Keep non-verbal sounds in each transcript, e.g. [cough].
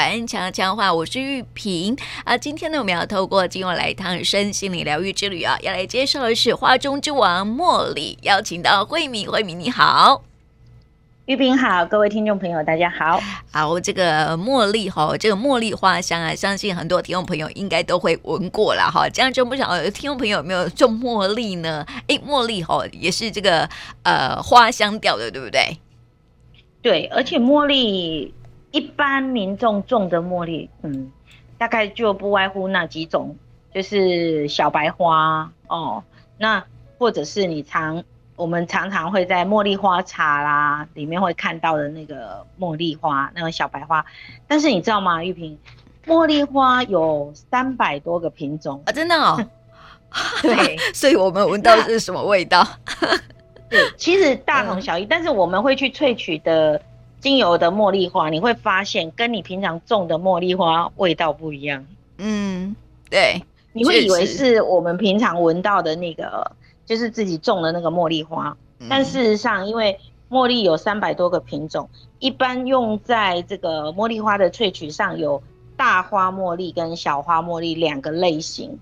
顽强强话，我是玉萍啊。今天呢，我们要透过今晚来一趟身心灵疗愈之旅啊，要来介绍的是花中之王茉莉，邀请到慧敏，慧敏你好。玉萍好，各位听众朋友，大家好。好，这个茉莉哈，这个茉莉花香啊，相信很多听众朋友应该都会闻过了哈。这样就不晓得听众朋友有没有种茉莉呢？哎，茉莉哈也是这个呃花香调的，对不对？对，而且茉莉一般民众种的茉莉，嗯，大概就不外乎那几种，就是小白花哦，那或者是你常。我们常常会在茉莉花茶啦里面会看到的那个茉莉花，那个小白花。但是你知道吗，玉萍，茉莉花有三百多个品种啊，真的哦。[laughs] 对，[laughs] 所以我们闻到的是什么味道？对，其实大同小异。嗯。但是我们会去萃取的精油的茉莉花，你会发现跟你平常种的茉莉花味道不一样。嗯，对，你会以为是我们平常闻到的那个。就是自己种的那个茉莉花，但事实上，因为茉莉有三百多个品种，一般用在这个茉莉花的萃取上有大花茉莉跟小花茉莉两个类型。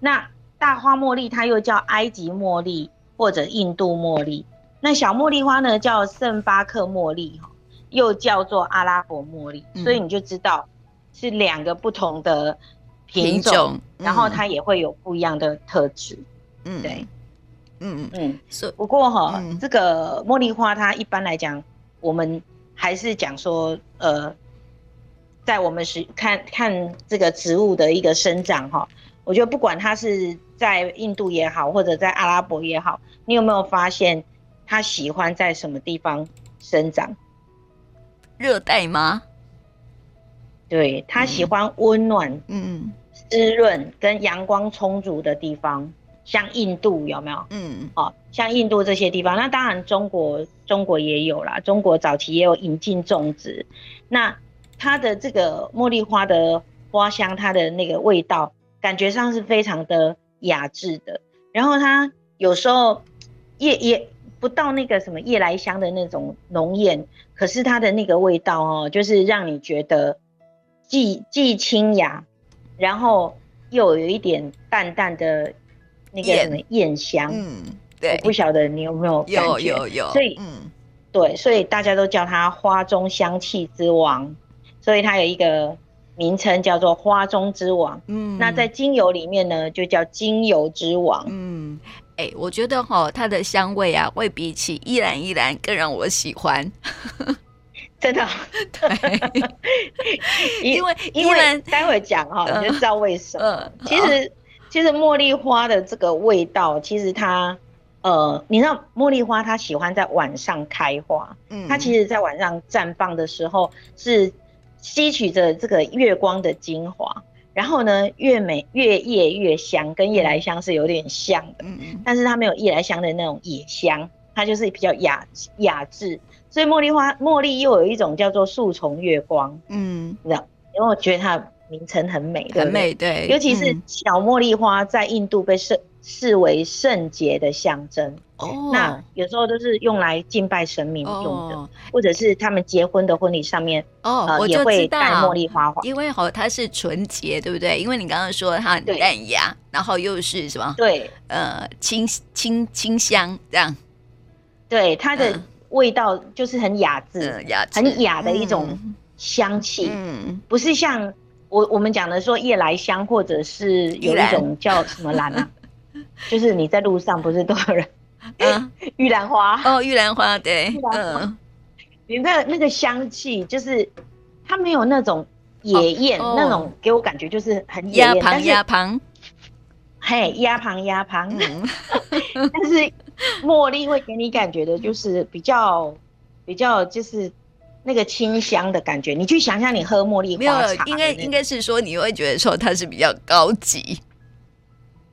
那大花茉莉它又叫埃及茉莉或者印度茉莉，那小茉莉花呢叫圣巴克茉莉哈，又叫做阿拉伯茉莉，所以你就知道是两个不同的品种，然后它也会有不一样的特质。嗯，对。嗯嗯，是。不过哈，嗯、这个茉莉花它一般来讲，我们还是讲说，呃，在我们是看看这个植物的一个生长哈，我觉得不管它是在印度也好，或者在阿拉伯也好，你有没有发现它喜欢在什么地方生长？热带吗？对，他喜欢温暖、嗯，湿润跟阳光充足的地方。像印度有没有？嗯，哦，像印度这些地方，那当然中国中国也有啦，中国早期也有引进种植。那它的这个茉莉花的花香，它的那个味道，感觉上是非常的雅致的。然后它有时候夜也不到那个什么夜来香的那种浓艳，可是它的那个味道哦，就是让你觉得既既清雅，然后又有一点淡淡的。那个什么艳香，嗯，对，我不晓得你有没有感觉，有有有，所以，嗯，对，所以大家都叫它花中香气之王，所以它有一个名称叫做花中之王，嗯，那在精油里面呢，就叫精油之王，嗯，哎、欸，我觉得哈，它的香味啊，会比起依兰依兰更让我喜欢，[laughs] 真的，对，[laughs] 因为因为待会讲哈，你就知道为什么，呃、其实。其实茉莉花的这个味道，其实它，呃，你知道茉莉花它喜欢在晚上开花，嗯，它其实在晚上绽放的时候是吸取着这个月光的精华，然后呢，越美越夜越香，跟夜来香是有点像的，嗯嗯，但是它没有夜来香的那种野香，它就是比较雅雅致，所以茉莉花茉莉又有一种叫做树丛月光，嗯，你知道，因为我觉得它。名称很美？很美，对。尤其是小茉莉花，在印度被视视为圣洁的象征。哦。那有时候都是用来敬拜神明用的，或者是他们结婚的婚礼上面，哦，也会带茉莉花花。因为好，它是纯洁，对不对？因为你刚刚说它很淡雅，然后又是什么？对，呃，清清清香这样。对，它的味道就是很雅致，雅很雅的一种香气。嗯，不是像。我我们讲的说夜来香，或者是有一种叫什么兰啊，[laughs] [laughs] 就是你在路上不是都有人，嗯，[laughs] 玉兰花。哦，玉兰花对，嗯，你那那个香气就是它没有那种野艳，那种给我感觉就是很野艳，但是压旁，嘿，鸭旁鸭旁，[laughs] 但是茉莉会给你感觉的就是比较比较就是。那个清香的感觉，你去想想你喝茉莉花茶，没有，应该应该是说你会觉得说它是比较高级，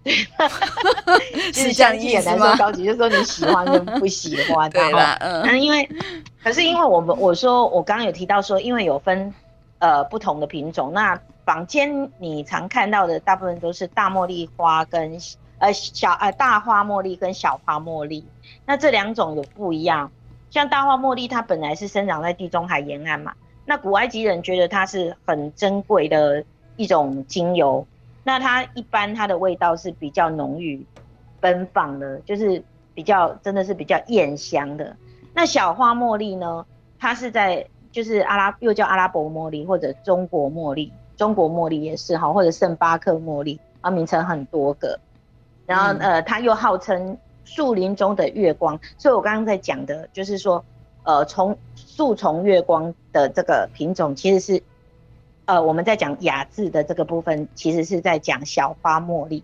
[laughs] 是像一眼难说？高级就是说你喜欢跟不喜欢，对吧？嗯，因为可是因为我们我说我刚刚有提到说，因为有分呃不同的品种，那坊间你常看到的大部分都是大茉莉花跟呃小呃大花茉莉跟小花茉莉，那这两种有不一样。像大花茉莉，它本来是生长在地中海沿岸嘛，那古埃及人觉得它是很珍贵的一种精油。那它一般它的味道是比较浓郁、奔放的，就是比较真的是比较艳香的。那小花茉莉呢？它是在就是阿拉又叫阿拉伯茉莉或者中国茉莉，中国茉莉也是哈，或者圣巴克茉莉啊，名称很多个。然后呃，它又号称树林中的月光，所以我刚刚在讲的就是说，呃，从树丛月光的这个品种，其实是呃我们在讲雅致的这个部分，其实是在讲小花茉莉。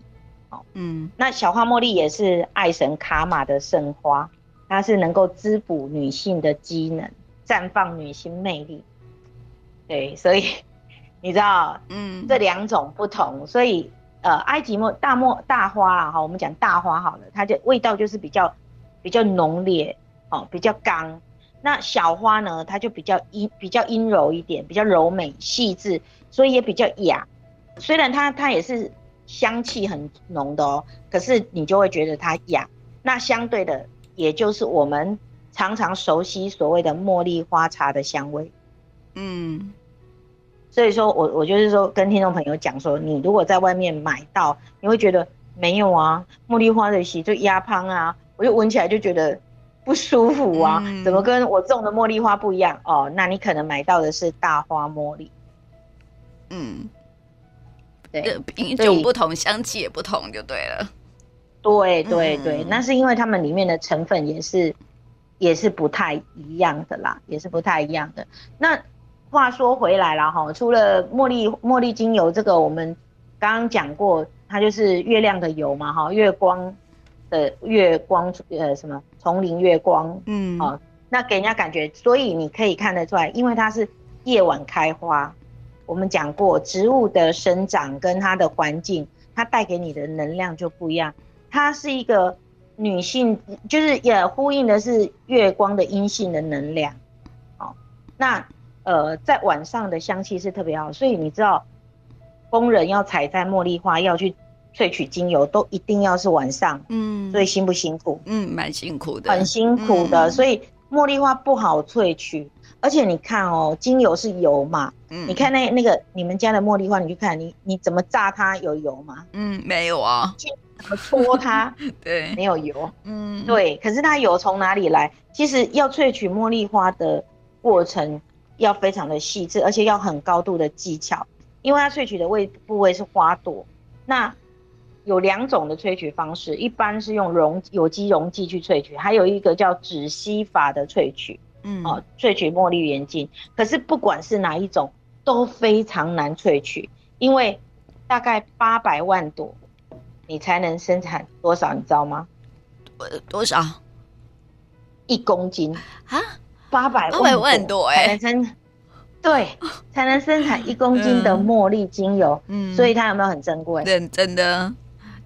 哦，嗯，那小花茉莉也是爱神卡玛的圣花。它是能够滋补女性的机能，绽放女性魅力。对，所以你知道，嗯，这两种不同，所以呃，埃及茉大茉大花啊，哈，我们讲大花好了，它就味道就是比较比较浓烈哦，比较刚。那小花呢，它就比较阴比较阴柔一点，比较柔美细致，所以也比较雅。虽然它它也是香气很浓的哦，可是你就会觉得它雅。那相对的。也就是我们常常熟悉所谓的茉莉花茶的香味，嗯，所以说我我就是说跟听众朋友讲说，你如果在外面买到，你会觉得没有啊，茉莉花的洗就压胖啊，我就闻起来就觉得不舒服啊，嗯、怎么跟我种的茉莉花不一样哦？那你可能买到的是大花茉莉，嗯，对，品种不同，香气也不同，就对了。对对对，那是因为它们里面的成分也是，也是不太一样的啦，也是不太一样的。那话说回来了哈，除了茉莉茉莉精油这个，我们刚刚讲过，它就是月亮的油嘛哈，月光的月光呃什么丛林月光，嗯，好，那给人家感觉，所以你可以看得出来，因为它是夜晚开花，我们讲过植物的生长跟它的环境，它带给你的能量就不一样。它是一个女性，就是也呼应的是月光的阴性的能量，哦，那呃在晚上的香气是特别好，所以你知道工人要采摘茉莉花要去萃取精油，都一定要是晚上，嗯，所以辛不辛苦？嗯，蛮辛苦的，很辛苦的，嗯、所以茉莉花不好萃取，而且你看哦，精油是油嘛，嗯，你看那那个你们家的茉莉花，你去看你你怎么榨它有油吗？嗯，没有啊。怎么搓它？[laughs] 对，没有油。嗯，对。可是它油从哪里来？其实要萃取茉莉花的过程要非常的细致，而且要很高度的技巧，因为它萃取的位部位是花朵。那有两种的萃取方式，一般是用溶有机溶剂去萃取，还有一个叫止吸法的萃取。嗯，哦，萃取茉莉原精。可是不管是哪一种，都非常难萃取，因为大概八百万朵。你才能生产多少？你知道吗？多少？一公斤啊？八百八百万朵哎！才能生对，才能生产一公斤的茉莉精油。嗯，所以它有没有很珍贵？真真的，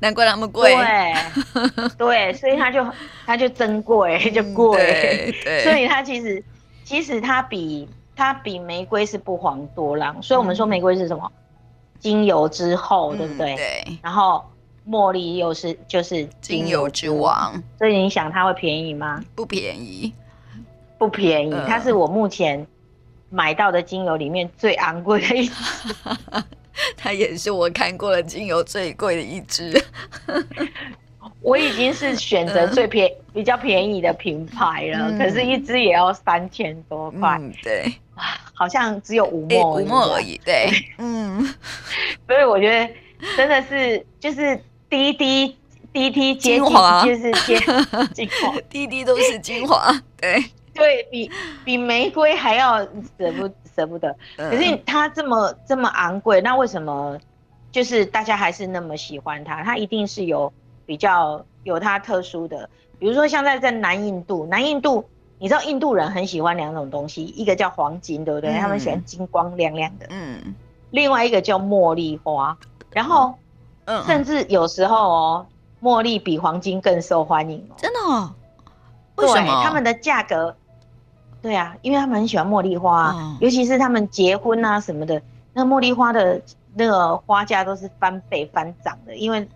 难怪那么贵。对对，所以它就 [laughs] 它就珍贵就贵。所以它其实其实它比它比玫瑰是不遑多让。所以我们说玫瑰是什么？精油之后，对不对？对，然后。茉莉又是就是精油之王，所以你想它会便宜吗？不便宜，不便宜。它是我目前买到的精油里面最昂贵的一支，[laughs] 它也是我看过的精油最贵的一支。[laughs] 我已经是选择最便比较便宜的品牌了，可是一支也要三千多块。对，好像只有五墨五墨而已。对，嗯，所以我觉得真的是就是。滴滴滴滴 [laughs] 精华就是精精华，滴滴都是精华，对对，比比玫瑰还要舍不舍不得。可是它这么这么昂贵，那为什么就是大家还是那么喜欢它？它一定是有比较有它特殊的，比如说像在在南印度，南印度你知道印度人很喜欢两种东西，一个叫黄金，对不对？嗯、他们喜欢金光亮亮的，嗯，另外一个叫茉莉花，然后。甚至有时候哦，茉莉比黄金更受欢迎哦。真的哦？为什么？他们的价格，对啊，因为他们很喜欢茉莉花，嗯、尤其是他们结婚啊什么的，那茉莉花的那个花价都是翻倍翻涨的，因为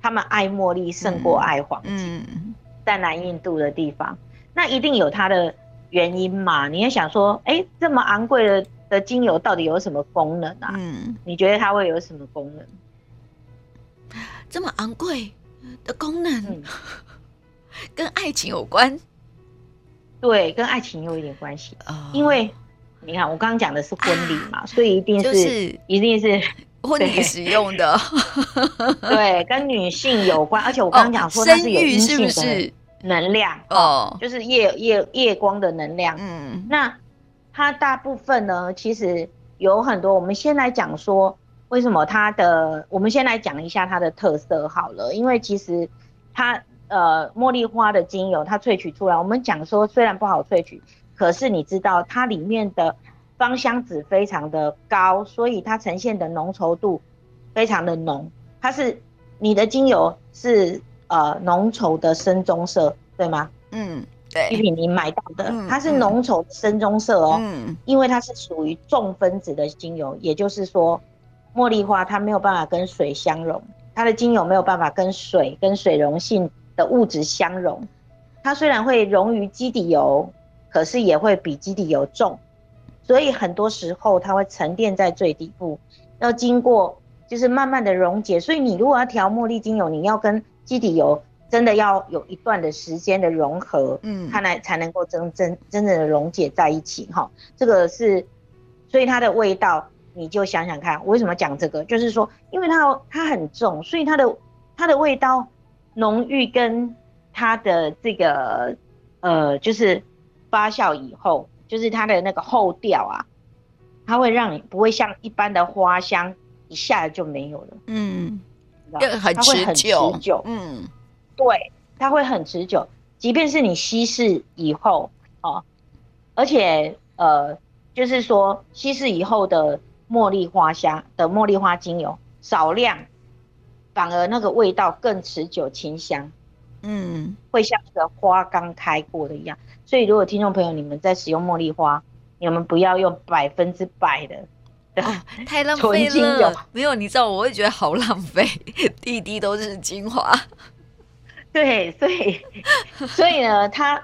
他们爱茉莉胜过爱黄金。嗯、在南印度的地方，那一定有它的原因嘛？你也想说，哎，这么昂贵的的精油到底有什么功能啊？嗯，你觉得它会有什么功能？这么昂贵的功能，嗯、[laughs] 跟爱情有关？对，跟爱情有一点关系。哦、因为你看，我刚刚讲的是婚礼嘛，啊、[laughs] 所以一定是、就是、一定是 [laughs] 婚礼使用的。对，跟女性有关，而且我刚刚讲说它是有阴性的能量哦，就是夜夜夜光的能量。嗯，那它大部分呢，其实有很多。我们先来讲说。为什么它的？我们先来讲一下它的特色好了，因为其实它呃茉莉花的精油，它萃取出来，我们讲说虽然不好萃取，可是你知道它里面的芳香值非常的高，所以它呈现的浓稠度非常的浓。它是你的精油是呃浓稠的深棕色，对吗？嗯，对。玉萍你买到的，嗯、它是浓稠深棕色哦，嗯，因为它是属于重分子的精油，也就是说。茉莉花它没有办法跟水相溶，它的精油没有办法跟水跟水溶性的物质相溶。它虽然会溶于基底油，可是也会比基底油重，所以很多时候它会沉淀在最底部，要经过就是慢慢的溶解。所以你如果要调茉莉精油，你要跟基底油真的要有一段的时间的融合，嗯，它来才能够真真真正的溶解在一起哈。这个是，所以它的味道。你就想想看，我为什么讲这个？就是说，因为它它很重，所以它的它的味道浓郁，跟它的这个呃，就是发酵以后，就是它的那个后调啊，它会让你不会像一般的花香一下子就没有了。嗯，它会很持久。嗯，对，它会很持久，即便是你稀释以后哦，而且呃，就是说稀释以后的。茉莉花香的茉莉花精油少量，反而那个味道更持久清香，嗯，会像个花刚开过的一样。所以如果听众朋友你们在使用茉莉花，你们不要用百分之百的，啊，[laughs] 太浪费了。没有，你知道我会觉得好浪费，滴滴都是精华。[laughs] 对，所以 [laughs] 所以呢，它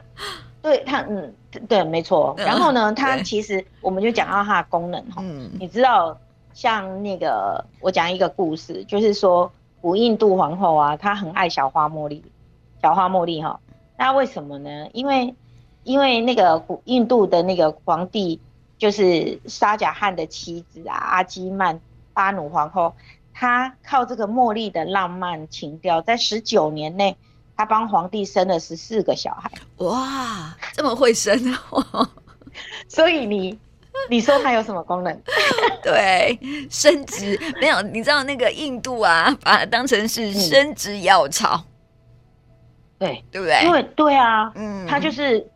对它嗯。对，没错。然后呢，它其实我们就讲到它的功能哈。嗯。你知道，像那个我讲一个故事，就是说古印度皇后啊，她很爱小花茉莉，小花茉莉哈。那为什么呢？因为因为那个古印度的那个皇帝就是沙贾汗的妻子啊，阿基曼巴努皇后，她靠这个茉莉的浪漫情调，在十九年内。她帮皇帝生了十四个小孩，哇，这么会生啊！[laughs] 所以你 [laughs] 你说它有什么功能？[laughs] 对，生殖没有？你知道那个印度啊，[laughs] 把它当成是生殖药草，嗯、对对不对？因为对啊，嗯，它就是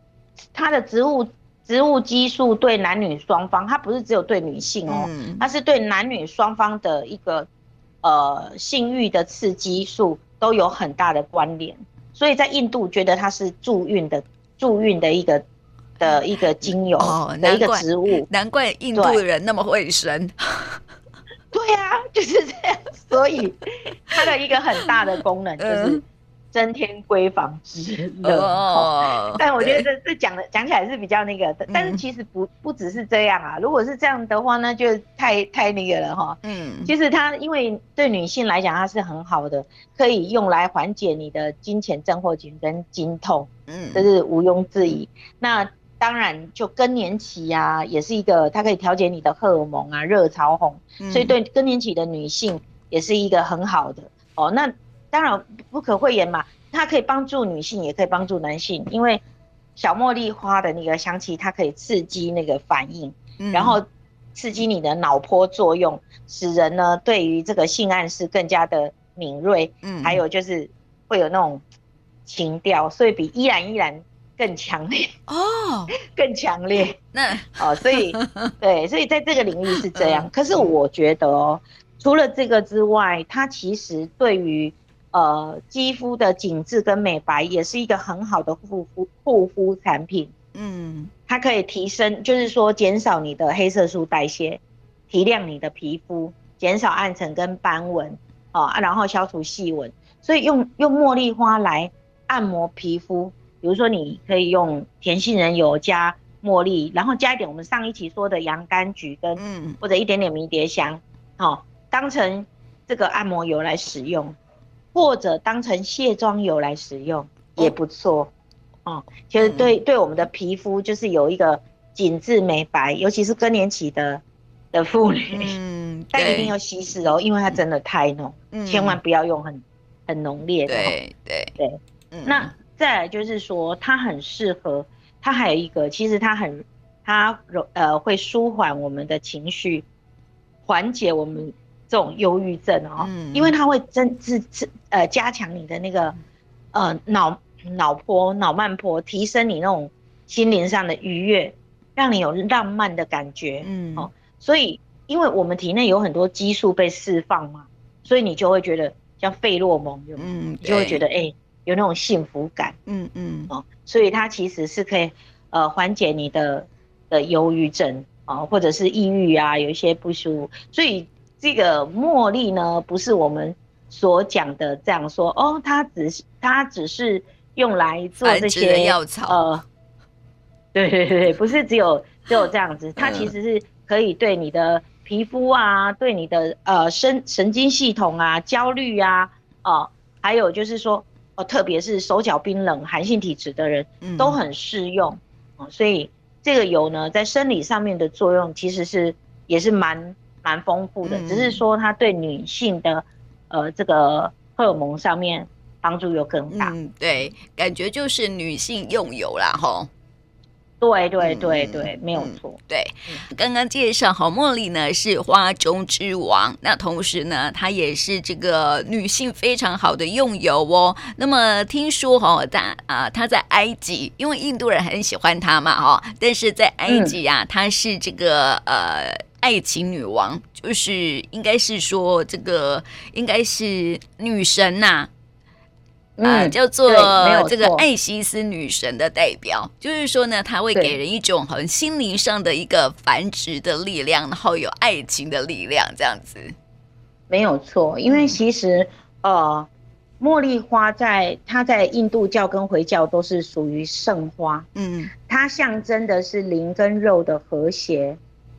它的植物植物激素对男女双方，它不是只有对女性哦，嗯、它是对男女双方的一个呃性欲的刺激素。都有很大的关联，所以在印度觉得它是助孕的助孕的一个的一个精油的一个植物，哦、难怪印度人那么会生。对呀、啊，就是这样，所以它的一个很大的功能 [laughs] 就是。嗯增添闺房之乐，哦，但我觉得这这讲的讲起来是比较那个的，但是其实不不只是这样啊。如果是这样的话，那就太太那个了哈。嗯，其实它因为对女性来讲，它是很好的，可以用来缓解你的金钱症候群跟经痛，嗯，这是毋庸置疑。那当然，就更年期啊，也是一个它可以调节你的荷尔蒙啊，热潮红，所以对更年期的女性也是一个很好的哦。那当然不可讳言嘛，它可以帮助女性，也可以帮助男性，因为小茉莉花的那个香气，它可以刺激那个反应，嗯、然后刺激你的脑波作用，使人呢对于这个性暗示更加的敏锐，嗯，还有就是会有那种情调，所以比依然依然更强烈哦，[laughs] 更强烈。那哦，所以 [laughs] 对，所以在这个领域是这样。可是我觉得哦，除了这个之外，它其实对于呃，肌肤的紧致跟美白也是一个很好的护肤护肤产品。嗯，它可以提升，就是说减少你的黑色素代谢，提亮你的皮肤，减少暗沉跟斑纹，啊，然后消除细纹。所以用用茉莉花来按摩皮肤，比如说你可以用甜杏仁油加茉莉，然后加一点我们上一期说的洋甘菊跟，嗯，或者一点点迷迭香，哦，当成这个按摩油来使用，或者当成卸妆油来使用也不错，哦，其实对对我们的皮肤就是有一个紧致美白，尤其是更年期的的妇女，嗯，[laughs] 但一定要稀释哦，因为它真的太浓，嗯，千万不要用很很浓烈的，对对。对，嗯，那再来就是说它很适合。它还有一个，其实它很，它容呃会舒缓我们的情绪，缓解我们这种忧郁症哦，嗯、因为它会增自自呃加强你的那个呃脑脑波脑慢波，提升你那种心灵上的愉悦，让你有浪漫的感觉，嗯哦，所以因为我们体内有很多激素被释放嘛，所以你就会觉得像费洛蒙，嗯，你就会觉得哎。欸有那种幸福感，嗯嗯哦，所以它其实是可以，呃，缓解你的的忧郁症啊、哦，或者是抑郁啊，有一些不舒服。所以这个茉莉呢，不是我们所讲的这样说哦，它只是它只是用来做这些药草，呃，对对对，不是只有只有这样子，它其实是可以对你的皮肤啊，对你的呃神神经系统啊，焦虑啊，哦，还有就是说。哦，特别是手脚冰冷、寒性体质的人，都很适用，嗯，所以这个油呢，在生理上面的作用其实是也是蛮蛮丰富的，嗯，只是说它对女性的呃这个荷尔蒙上面帮助又更大。嗯，对，感觉就是女性用油啦，吼。对对对对，嗯、没有错。对，刚刚介绍好，茉莉呢是花中之王，那同时呢，她也是这个女性非常好的用油哦。那么听说哈、哦，在啊，她在埃及，因为印度人很喜欢她嘛，哈，但是在埃及啊，她、嗯、是这个呃爱情女王，就是应该是说这个应该是女神呐、啊。啊、呃，叫做这个爱西斯女神的代表，就是说呢，她会给人一种很心灵上的一个繁殖的力量，然后有爱情的力量，这样子。没有错，因为其实呃，茉莉花在它在印度教跟回教都是属于圣花，嗯，它象征的是灵跟肉的和谐，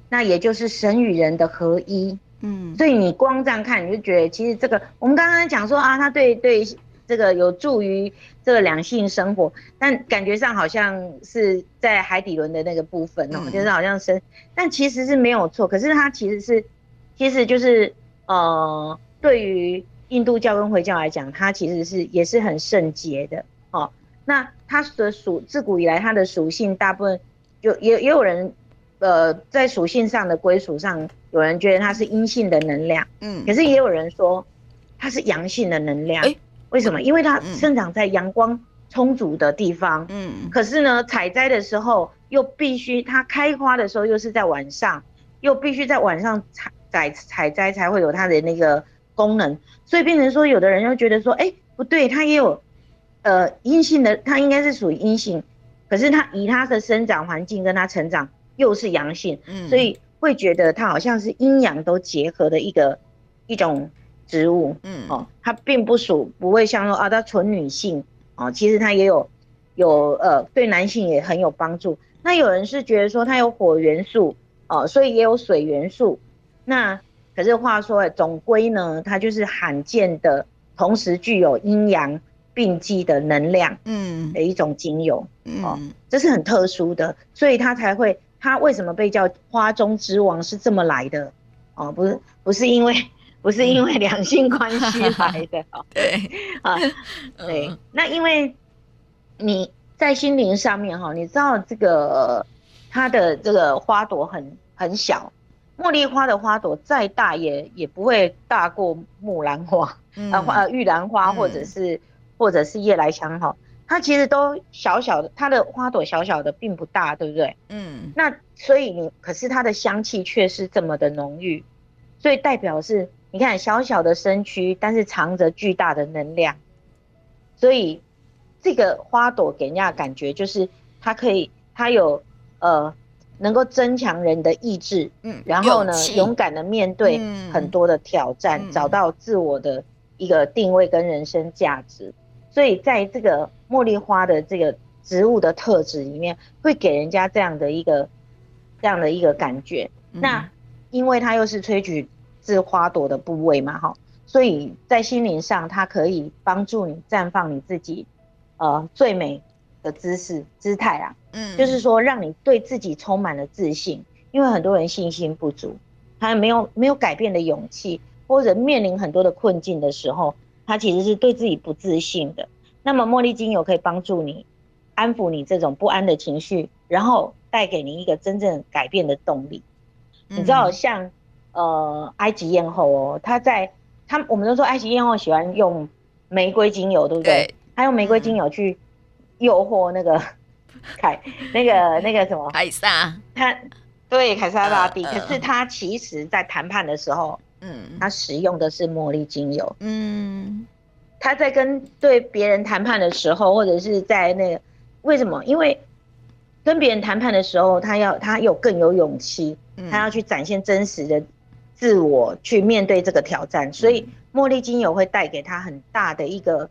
那也就是神与人的合一，嗯，所以你光这样看，你就觉得其实这个我们刚刚讲说啊，它对对。这个有助于这个两性生活，但感觉上好像是在海底轮的那个部分哦，嗯、就是好像生，但其实是没有错。可是它其实是，其实就是呃，对于印度教跟回教来讲，它其实是也是很圣洁的哦。那它的属自古以来它的属性，大部分就也也有人呃在属性上的归属上，有人觉得它是阴性的能量，嗯，可是也有人说它是阳性的能量。欸为什么？因为它生长在阳光充足的地方，嗯，可是呢，采摘的时候又必须它开花的时候又是在晚上，又必须在晚上采采采摘才会有它的那个功能，所以变成说，有的人又觉得说，哎，不对，它也有，呃，阴性的，它应该是属于阴性，可是它以它的生长环境跟它成长又是阳性，嗯，所以会觉得它好像是阴阳都结合的一个一种。植物，嗯，哦，它并不属，不会像说啊，它纯女性，哦，其实它也有，有呃，对男性也很有帮助。那有人是觉得说它有火元素，哦，所以也有水元素。那可是话说，总归呢，它就是罕见的，同时具有阴阳并济的能量，嗯，的一种精油，嗯，哦，这是很特殊的，所以它才会，它为什么被叫花中之王是这么来的，哦，不是，不是因为。不是因为两性关系来的，[laughs] 对。啊，[laughs] 对，那因为你在心灵上面哈，你知道这个它的这个花朵很很小，茉莉花的花朵再大也也不会大过木兰花，呃呃玉兰花或者是或者是夜来香哈，它其实都小小的，它的花朵小小的并不大，对不对？嗯，那所以你可是它的香气却是这么的浓郁，所以代表是。你看小小的身躯，但是藏着巨大的能量，所以这个花朵给人家感觉就是它可以，它有呃能够增强人的意志，嗯，然后呢勇敢的面对很多的挑战，嗯，找到自我的一个定位跟人生价值。所以在这个茉莉花的这个植物的特质里面，会给人家这样的一个这样的一个感觉。嗯、那因为它又是萃取自花朵的部位嘛，哈，所以在心灵上，它可以帮助你绽放你自己呃最美的姿势姿态啊。嗯，就是说让你对自己充满了自信，因为很多人信心不足，他没有没有改变的勇气，或者面临很多的困境的时候，他其实是对自己不自信的。那么茉莉精油可以帮助你安抚你这种不安的情绪，然后带给你一个真正改变的动力。嗯、你知道，像呃埃及艳后哦，他在他我们都说埃及艳后喜欢用玫瑰精油，对不对？他用玫瑰精油去诱惑那个凯 [laughs] 那个那个什么凯撒，他对凯撒大帝。可是他其实在谈判的时候，嗯，他使用的是茉莉精油，嗯。他在跟对别人谈判的时候，或者是在那个为什么？因为跟别人谈判的时候，他要他有更有勇气，他要去展现真实的自我，去面对这个挑战。所以茉莉精油会带给他很大的一个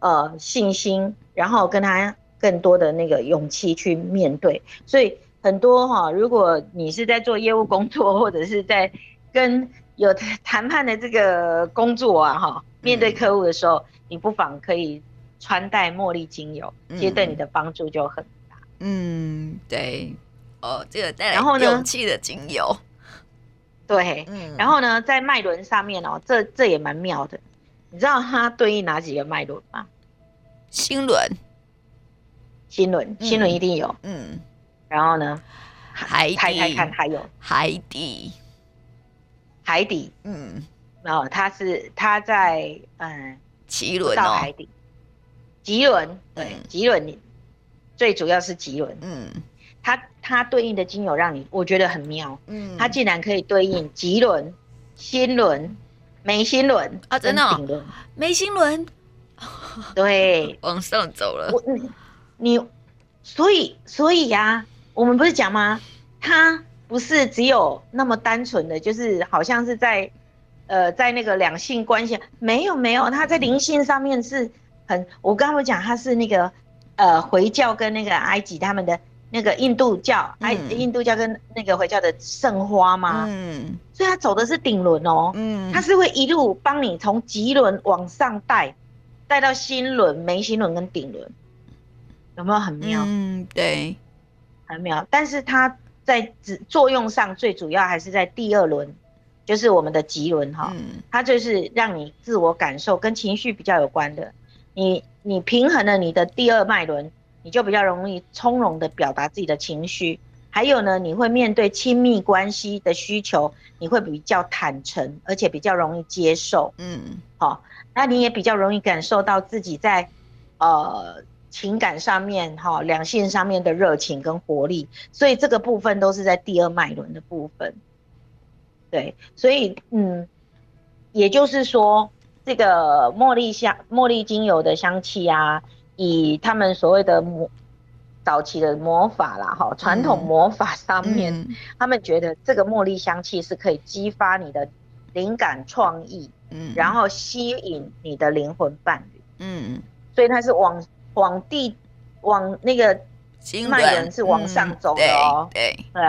呃信心，然后跟他更多的那个勇气去面对。所以很多哈，如果你是在做业务工作，或者是在跟有谈判的这个工作啊，哈。面对客户的时候，嗯、你不妨可以穿戴茉莉精油，其实对你的帮助就很大。嗯，对，哦，这个带来勇气的精油。对，嗯，然后呢，在脉轮上面哦，这这也蛮妙的。你知道它对应哪几个脉轮吗？心轮，心轮，心轮一定有。嗯，然后呢，海底，猜猜看还有。海底，海底，嗯。然后它是它在嗯脐轮到海底，脐轮对脐轮，最主要是脐轮。嗯，它它对应的精油让你我觉得很妙。嗯，它竟然可以对应脐轮、心轮、眉心轮啊，真的哦，眉心轮，[laughs] 对，[laughs] 往上走了。我你你，所以所以呀，我们不是讲吗？它不是只有那么单纯的，就是好像是在。呃，在那个两性关系没有没有，它在灵性上面是很，我刚刚讲它是那个呃回教跟那个埃及他们的那个印度教，还、嗯、印度教跟那个回教的圣花吗，嗯，所以他走的是顶轮哦，嗯，他是会一路帮你从脐轮往上带，带到心轮、眉心轮跟顶轮，有没有很妙？嗯，对，很妙，但是它在作用上最主要还是在第二轮。就是我们的脐轮哈，它就是让你自我感受跟情绪比较有关的。你你平衡了你的第二脉轮，你就比较容易从容的表达自己的情绪。还有呢，你会面对亲密关系的需求，你会比较坦诚，而且比较容易接受。嗯，好，那你也比较容易感受到自己在呃情感上面哈，两性上面的热情跟活力。所以这个部分都是在第二脉轮的部分。对，所以嗯，也就是说，这个茉莉香、茉莉精油的香气啊，以他们所谓的魔早期的魔法啦，哈，传统魔法上面，嗯、他们觉得这个茉莉香气是可以激发你的灵感创意，嗯，然后吸引你的灵魂伴侣，嗯，所以它是往往地往那个脉轮是往上走的哦，对对。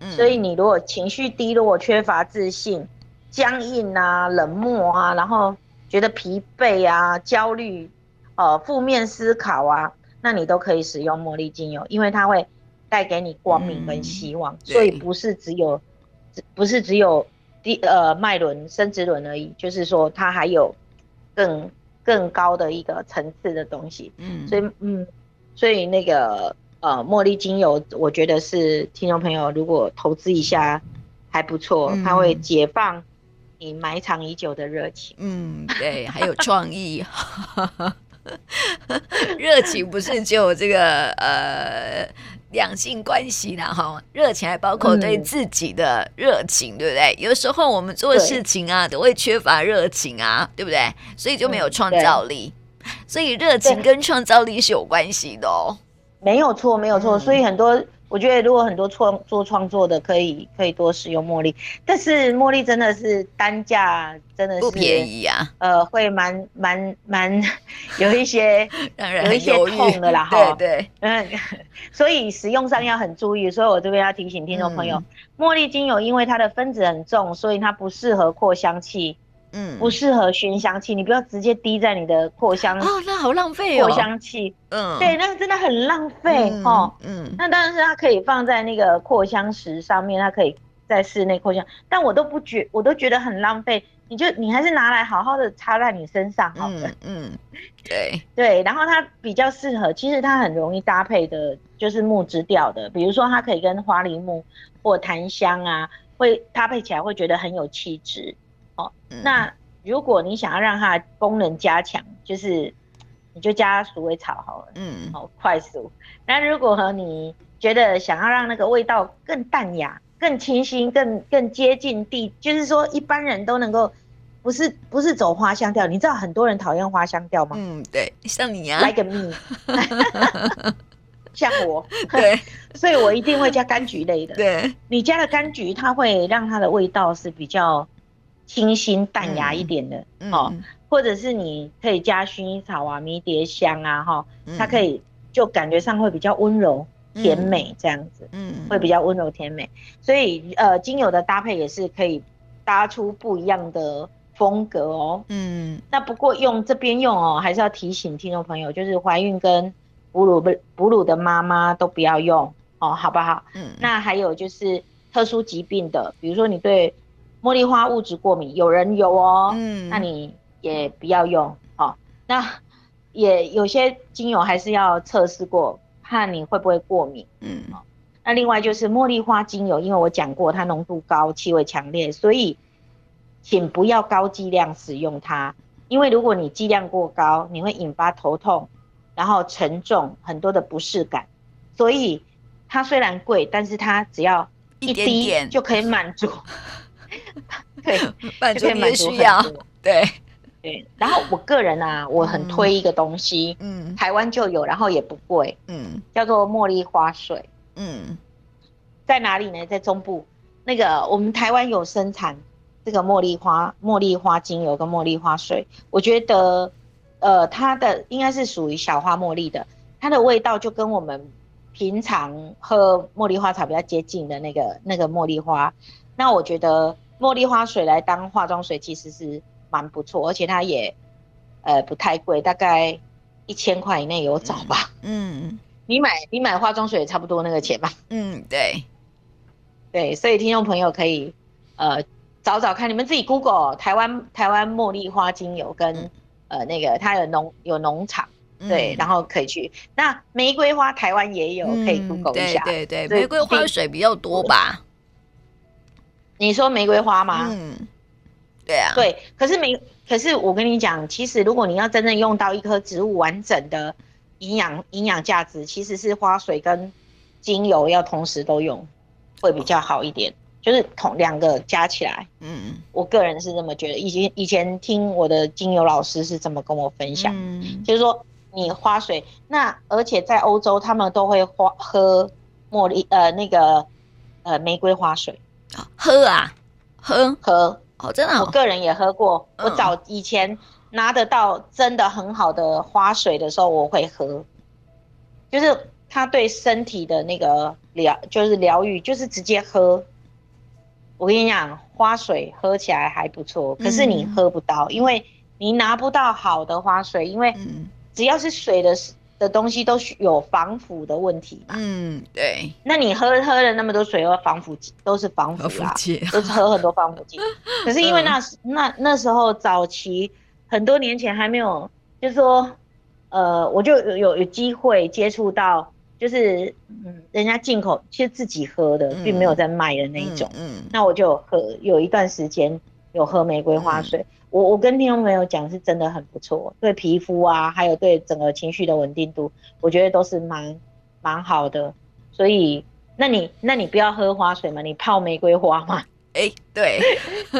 对。所以你如果情绪低落、缺乏自信、僵硬啊、冷漠啊，然后觉得疲惫啊、焦虑、呃负面思考啊，那你都可以使用茉莉精油，因为它会带给你光明跟希望。嗯、所以不是只有，不是只有第呃脉轮、生殖轮而已，就是说它还有更更高的一个层次的东西。嗯，所以嗯，所以那个。呃，茉莉精油，我觉得是听众朋友如果投资一下还不错，嗯、它会解放你埋藏已久的热情。嗯，对，还有创意，[laughs] [laughs] 热情不是只有这个呃两性关系的哈，热情还包括对自己的热情，嗯、对不对？有时候我们做事情啊，都会缺乏热情啊，对不对？所以就没有创造力。所以热情跟创造力是有关系的哦。没有错，没有错。所以很多我觉得如果很多创做创作的，可以可以多使用茉莉，但是茉莉真的是单价真的是不便宜啊，呃，会蛮蛮蛮有一些 [laughs] 让人有一些痛的啦 [laughs] 哈。对对，嗯，所以使用上要很注意，所以我这边要提醒听众朋友，嗯、茉莉精油因为它的分子很重，所以它不适合扩香器。嗯，不适合熏香器，你不要直接滴在你的扩香哦，那好浪费哦。扩香器，嗯，对，那个真的很浪费、嗯、哦。嗯，那当然是它可以放在那个扩香石上面，它可以在室内扩香，但我都不觉，我都觉得很浪费。你就你还是拿来好好的插在你身上好了。嗯，嗯对 [laughs] 对，然后它比较适合，其实它很容易搭配的，就是木质调的，比如说它可以跟花梨木或檀香啊，会搭配起来会觉得很有气质。哦，那如果你想要让它功能加强，就是你就加鼠尾草好了，嗯，好快速。那如果和你觉得想要让那个味道更淡雅、更清新、更更接近地，就是说一般人都能够，不是不是走花香调。你知道很多人讨厌花香调吗？嗯，对，像你呀，Like me，[laughs] 像我，对，[laughs] 所以我一定会加柑橘类的。对，你加了柑橘，它会让它的味道是比较。清新淡雅一点的，嗯哦嗯、或者是你可以加薰衣草啊、迷迭香啊，哈、嗯，它可以就感觉上会比较温柔甜美这样子，嗯，会比较温柔甜美。所以呃，精油的搭配也是可以搭出不一样的风格哦。嗯，那不过用这边用哦，还是要提醒听众朋友，就是怀孕跟哺乳不哺乳的妈妈都不要用哦，好不好？嗯，那还有就是特殊疾病的，比如说你对。茉莉花物质过敏，有人有哦，嗯，那你也不要用哦。那也有些精油还是要测试过，看你会不会过敏，嗯。那另外就是茉莉花精油，因为我讲过它浓度高，气味强烈，所以请不要高剂量使用它，因为如果你剂量过高，你会引发头痛，然后沉重，很多的不适感。所以它虽然贵，但是它只要一滴就可以满足。[laughs] [laughs] 对，[laughs] 满足你的需要。对对，然后我个人啊，我很推一个东西，嗯，台湾就有，然后也不贵，嗯，叫做茉莉花水，嗯，在哪里呢？在中部，那个我们台湾有生产这个茉莉花、茉莉花精油跟茉莉花水，我觉得，呃，它的应该是属于小花茉莉的，它的味道就跟我们平常喝茉莉花茶比较接近的那个那个茉莉花。那我觉得茉莉花水来当化妆水其实是蛮不错，而且它也呃不太贵，大概一千块以内有找吧。嗯，你买你买化妆水差不多那个钱吧。嗯，对，对，所以听众朋友可以呃找找看，你们自己 Google 台湾台湾茉莉花精油跟、嗯、呃那个它有农有农场，对，然后可以去。那玫瑰花台湾也有，可以 Google 一下。对对对，玫瑰花水比较多吧。你说玫瑰花吗？嗯，对啊，对。可是玫，可是我跟你讲，其实如果你要真正用到一棵植物完整的营养营养价值，其实是花水跟精油要同时都用，会比较好一点。就是同两个加起来，嗯，我个人是这么觉得。以前以前听我的精油老师是怎么跟我分享，嗯，就是说你花水，那而且在欧洲他们都会花喝茉莉呃那个呃玫瑰花水。喝啊，喝喝哦，真的、哦，我个人也喝过。嗯、我早以前拿得到真的很好的花水的时候，我会喝，就是它对身体的那个疗，就是疗愈，就是直接喝。我跟你讲，花水喝起来还不错，可是你喝不到，嗯、因为你拿不到好的花水，因为只要是水的。的东西都是有防腐的问题嘛？嗯，对。那你喝喝了那么多水，又防腐剂都是防腐啦，都是喝很多防腐剂。[laughs] 可是因为那时、嗯、那那时候早期很多年前还没有，就是说，呃，我就有有有机会接触到，就是嗯，人家进口其实自己喝的，并没有在卖的那一种。嗯。嗯，那我就喝有一段时间有喝玫瑰花水。嗯我我跟听众朋友讲，是真的很不错，对皮肤啊，还有对整个情绪的稳定度，我觉得都是蛮蛮好的。所以，那你那你不要喝花水嘛，你泡玫瑰花嘛。哎、欸，对，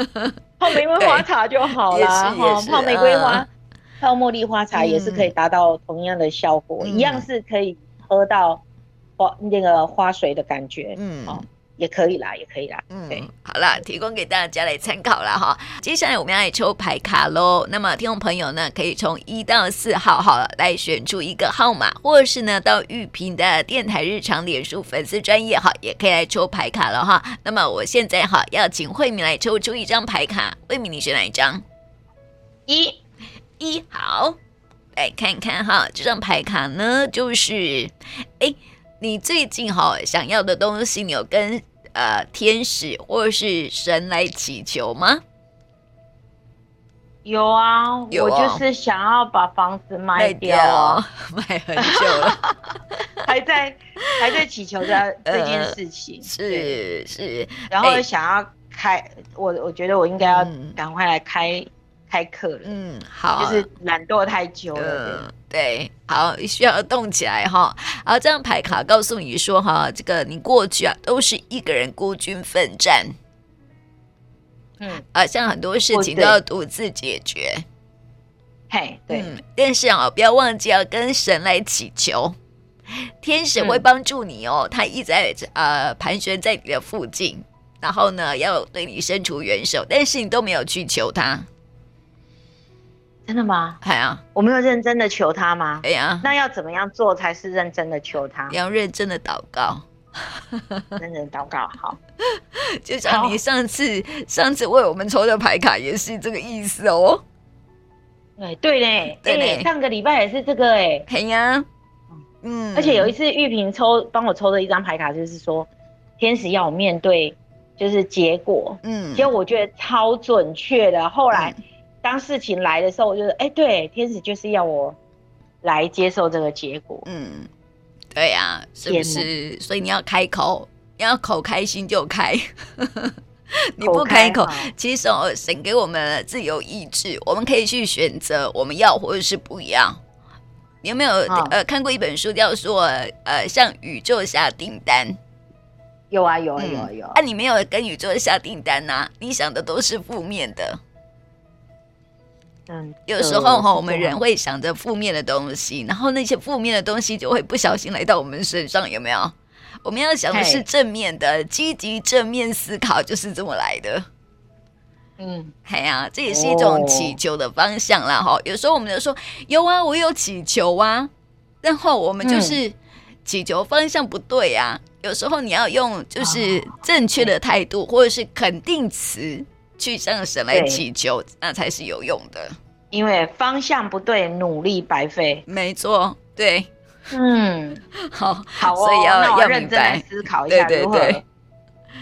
[laughs] 泡玫瑰花茶就好啦哈。泡玫瑰花，嗯、泡茉莉花茶也是可以达到同样的效果，嗯、一样是可以喝到花那个花水的感觉，嗯。哦也可以啦，也可以啦。嗯，对，好啦，提供给大家来参考了哈。接下来我们要来抽牌卡喽。那么听众朋友呢，可以从一到四号好来选出一个号码，或是呢到玉萍的电台日常脸书粉丝专业哈，也可以来抽牌卡了哈。那么我现在哈要请慧敏来抽出一张牌卡，慧敏你选哪一张？一，一好，来看看哈，这张牌卡呢就是，哎。你最近哈想要的东西，你有跟呃天使或是神来祈求吗？有啊，有哦、我就是想要把房子卖掉哦，卖很久了，[laughs] 还在还在祈求着 [laughs] 这件事情，呃、是是，然后想要开，我我觉得我应该要赶快来开。嗯开课了，嗯，好，就是懒惰太久了，呃、对，好，需要动起来哈。好，这张牌卡告诉你说哈，这个你过去啊都是一个人孤军奋战，嗯，啊，像很多事情都要独自解决，嘿，对，嗯，但是啊，不要忘记要跟神来祈求，天使会帮助你哦，嗯、他一直在呃盘旋在你的附近，然后呢要对你伸出援手，但是你都没有去求他。真的吗？哎呀，我没有认真的求他吗？哎呀，那要怎么样做才是认真的求他？要认真的祷告，认真的祷告好。[laughs] 就像你上次上次为我们抽的牌卡也是这个意思哦。对对嘞，对嘞，上个礼拜也是这个哎。哎呀，嗯，而且有一次玉萍抽帮我抽的一张牌卡，就是说天使要我面对就是结果，嗯，结果我觉得超准确的。后来。当事情来的时候，我就说：“哎，对，天使就是要我来接受这个结果。”嗯，对呀、啊，是不是？所以你要开口，你要口开心就开。[laughs] 你不开口，其实神给我们自由意志，我们可以去选择我们要或者是不要。你有没有、哦、呃看过一本书叫做《呃向宇宙下订单》？有啊，有啊，有啊，有。啊，你没有跟宇宙下订单呐、啊？你想的都是负面的。嗯，有时候哈，我们人会想着负面的东西，然后那些负面的东西就会不小心来到我们身上，有没有？我们要想的是正面的，积极正面思考，就是这么来的。嗯，哎呀，这也是一种祈求的方向啦。哈，有时候我们就说有啊，我有祈求啊，然后我们就是祈求方向不对啊。有时候你要用就是正确的态度，或者是肯定词。去向神来祈求，那才是有用的。因为方向不对，努力白费。没错，对，嗯，好，好、哦，所以要要认真来思考一下，对对对，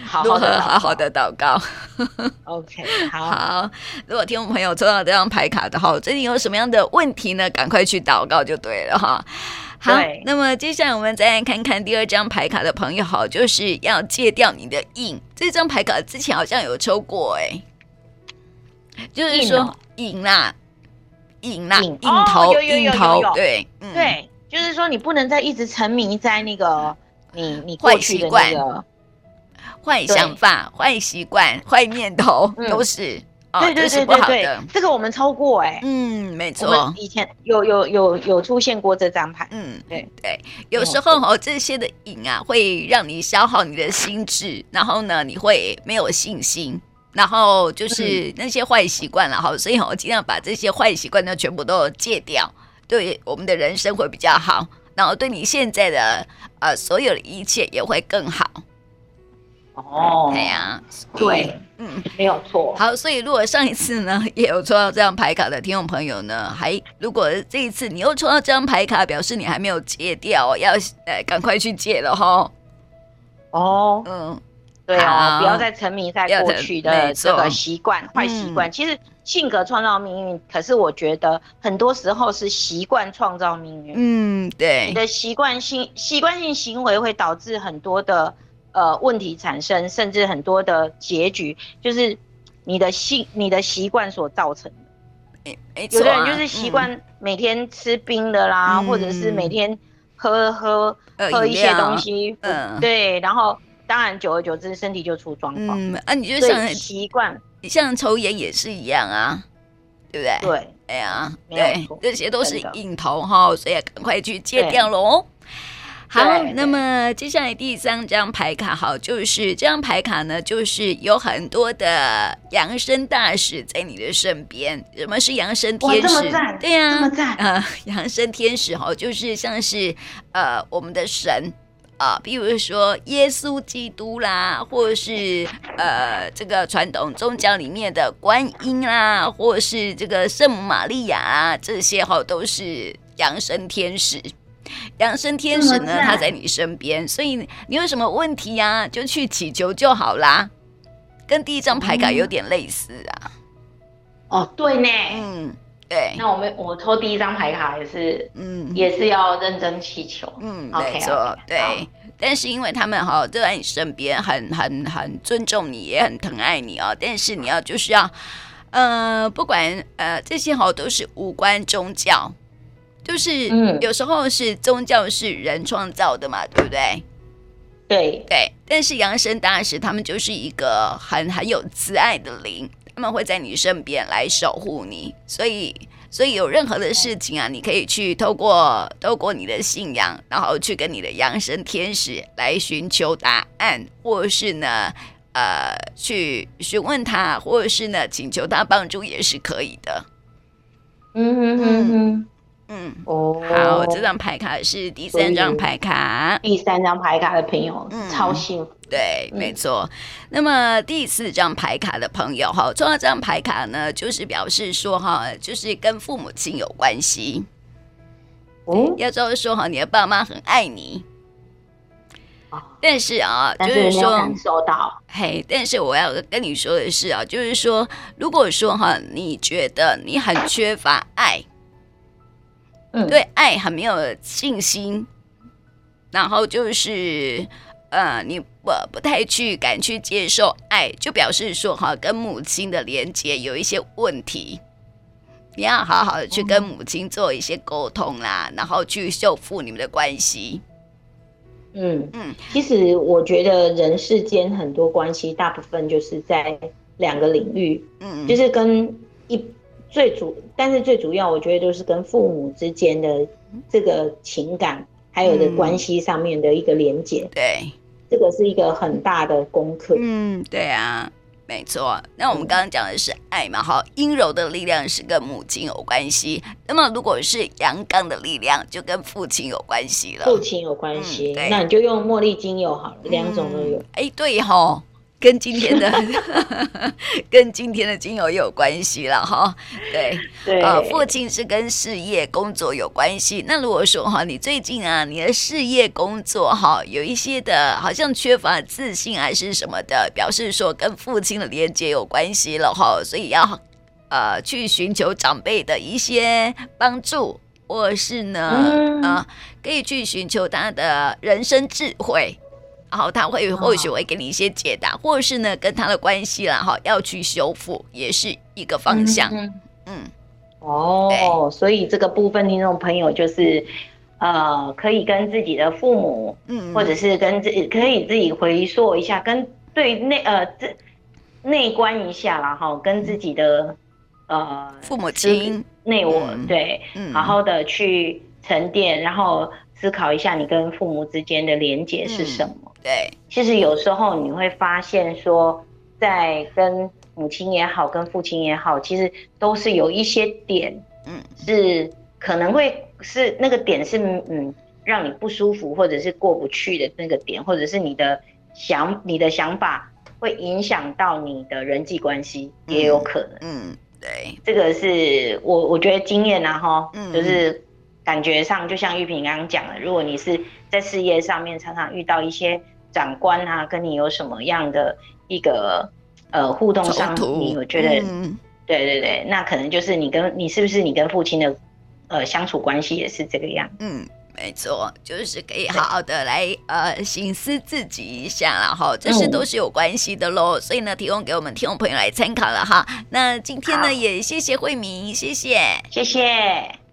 好好的好好的祷告。[laughs] OK，好，好。如果听众朋友抽到这张牌卡的话，最近有什么样的问题呢？赶快去祷告就对了哈。好，那么接下来我们再来看看第二张牌卡的朋友，好，就是要戒掉你的瘾。这张牌卡之前好像有抽过，哎，就是说瘾啦，瘾啦，瘾。头，瘾头，对，对，就是说你不能再一直沉迷在那个你你坏习惯、坏想法、坏习惯、坏念头都是。对对对对对，这个我们抽过哎，嗯，没错，以前有有有有出现过这张牌，嗯，对。对，有时候哦，这些的瘾啊，会让你消耗你的心智，然后呢，你会没有信心，然后就是那些坏习惯了哈，所以我尽量把这些坏习惯呢全部都戒掉，对我们的人生会比较好，然后对你现在的呃所有的一切也会更好。哦，对呀，对，嗯，没有错。好，所以如果上一次呢 [laughs] 也有抽到这张牌卡的听众朋友呢，还如果这一次你又抽到这张牌卡，表示你还没有戒掉，要呃赶快去戒了哈。哦，嗯，对啊，不要再沉迷在过去的这个习惯、坏习惯。其实性格创造命运，可是我觉得很多时候是习惯创造命运。嗯，对，你的习惯性习惯性行为会导致很多的。呃，问题产生，甚至很多的结局，就是你的习、你的习惯所造成的。欸啊、有的人就是习惯每天吃冰的啦，嗯、或者是每天喝喝、呃、喝一些东西，嗯，对，然后当然久而久之身体就出状况。嗯，啊，你就像习惯，你像抽烟也是一样啊，对不对？对，哎呀，对，这些都是瘾头哈，所以赶快去戒掉喽。好，那么接下来第三张牌卡，好，就是这张牌卡呢，就是有很多的扬声大使在你的身边。什么是扬声天使？对呀、啊，呃，扬声天使哈，就是像是呃我们的神啊、呃，比如说耶稣基督啦，或是 [laughs] 呃这个传统宗教里面的观音啦，或是这个圣母玛利亚啊，这些哈都是扬声天使。扬升天使呢，他在你身边，所以你有什么问题呀、啊，就去祈求就好啦。跟第一张牌卡有点类似啊。嗯、哦，对呢。嗯，对。那我们我抽第一张牌卡也是，嗯，也是要认真祈求。嗯，没错，对。但是因为他们哈都在你身边，很很很尊重你，也很疼爱你哦。但是你要就是要，呃，不管呃这些哈都是无关宗教。就是有时候是宗教是人创造的嘛，对不对？对对。但是扬升大使他们就是一个很很有慈爱的灵，他们会在你身边来守护你。所以，所以有任何的事情啊，你可以去透过透过你的信仰，然后去跟你的扬升天使来寻求答案，或是呢，呃，去询问他，或者是呢，请求他帮助也是可以的。嗯哼哼哼。嗯哦，好，这张牌卡是第三张牌卡，第三张牌卡的朋友，嗯，超幸福，对，没错。那么第四张牌卡的朋友哈，抽到这张牌卡呢，就是表示说哈，就是跟父母亲有关系。哦，要知道说哈，你的爸妈很爱你。但是啊，就是说，收到，嘿，但是我要跟你说的是啊，就是说，如果说哈，你觉得你很缺乏爱。对爱很没有信心，然后就是，呃，你不不太去敢去接受爱，就表示说哈，跟母亲的连接有一些问题。你要好好的去跟母亲做一些沟通啦，然后去修复你们的关系。嗯嗯，其实我觉得人世间很多关系，大部分就是在两个领域，嗯，就是跟一。最主，但是最主要，我觉得都是跟父母之间的这个情感，还有的关系上面的一个连接。嗯。对，这个是一个很大的功课。嗯，对啊，没错。那我们刚刚讲的是爱嘛，哈，阴柔的力量是跟母亲有关系。那么如果是阳刚的力量，就跟父亲有关系了。父亲有关系，嗯，那你就用茉莉精油好了，两种都有。哎，对哈。跟今天的 [laughs] 跟今天的精油也有关系了哈，对，对，呃，父亲是跟事业工作有关系。那如果说哈，你最近啊，你的事业工作哈，有一些的，好像缺乏自信还是什么的，表示说跟父亲的连接有关系了哈，所以要呃去寻求长辈的一些帮助，或是呢，嗯、呃，可以去寻求他的人生智慧。然后他会或许会给你一些解答，哦、或者是呢跟他的关系啦哈要去修复，也是一个方向。嗯，嗯哦，所以这个部分听众朋友就是，呃，可以跟自己的父母，嗯，或者是跟自己可以自己回溯一下，跟对内呃这内观一下啦哈，跟自己的呃父母亲。内我、嗯、对、嗯，好好的去沉淀，然后思考一下你跟父母之间的连结是什么。嗯对，其实有时候你会发现说，在跟母亲也好，跟父亲也好，其实都是有一些点，嗯，是可能会是那个点是嗯让你不舒服，或者是过不去的那个点，或者是你的想你的想法会影响到你的人际关系，也有可能。嗯，嗯对，这个是我我觉得经验啊哈，嗯就是感觉上就像玉萍刚刚讲的，如果你是在事业上面常常遇到一些。长官啊，跟你有什么样的一个呃互动上，你我觉得、嗯，对对对，那可能就是你跟你是不是你跟父亲的呃相处关系也是这个样？嗯，没错，就是可以好好的来呃省思自己一下啦哈，这些都是有关系的喽、嗯。所以呢，提供给我们听众朋友来参考了哈。那今天呢，也谢谢慧明，谢谢，谢谢。